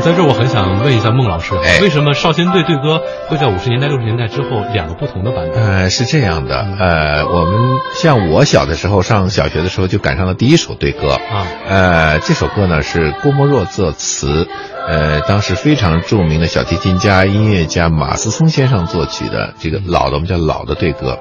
嗯，在这儿我很想问一下孟老师为什么少先队队歌会在五十年代、六十年代之后两个不同的版本？呃，是这样的，呃，我们像我小的时候上小学的时候就赶上了第一首队歌啊。呃，这首歌呢是郭沫若作词，呃，当时非常著名的小提琴家、音乐家马思聪先生作曲的这个老的我们叫老的队歌，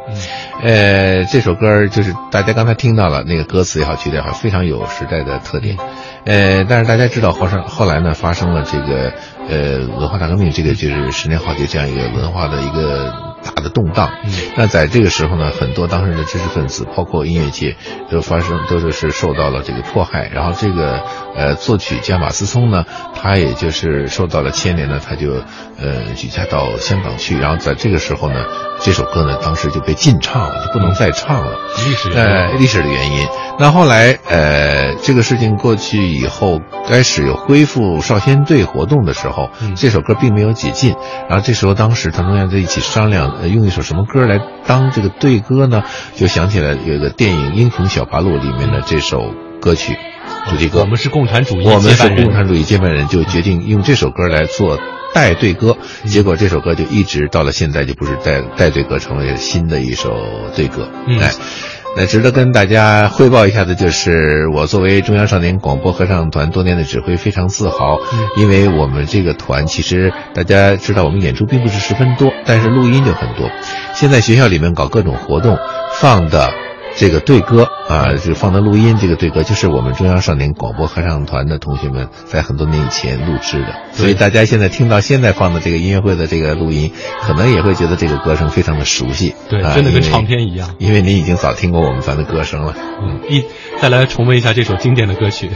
呃，这首歌就是大家刚才听到了那个歌词也好，曲调也好，非常有时代的特点，呃，但是大家知道后上后来呢发生了这个呃文化大革命，这个就是十年浩劫这样一个文化的一个大的动荡。嗯那在这个时候呢，很多当时的知识分子，包括音乐界，都发生都是是受到了这个迫害。然后这个呃作曲家马思聪呢，他也就是受到了牵连呢，他就呃举家到香港去。然后在这个时候呢，这首歌呢当时就被禁唱了，就不能再唱了。历史原因呃，历史的原因。那后来，呃，这个事情过去以后，开始有恢复少先队活动的时候，嗯这首歌并没有解禁。然后这时候，当时团中央在一起商量，呃，用一首什么歌来当这个队歌呢？就想起来有一个电影《英雄小八路》里面的这首歌曲主题歌。我们是共产主义我们是共产主义接班人，就决定用这首歌来做带队歌。结果这首歌就一直到了现在，就不是带带队歌，成为新的一首队歌。嗯哎。那值得跟大家汇报一下的就是，我作为中央少年广播合唱团多年的指挥，非常自豪，因为我们这个团其实大家知道，我们演出并不是十分多，但是录音就很多。现在学校里面搞各种活动，放的这个对歌啊，就放的录音，这个对歌就是我们中央少年广播合唱团的同学们在很多年以前录制的，所以大家现在听到现在放的这个音乐会的这个录音，可能也会觉得这个歌声非常的熟悉，对，啊真的跟唱片一样。因为您已经早听过我们团的歌声了。嗯，一再来重温一下这首经典的歌曲。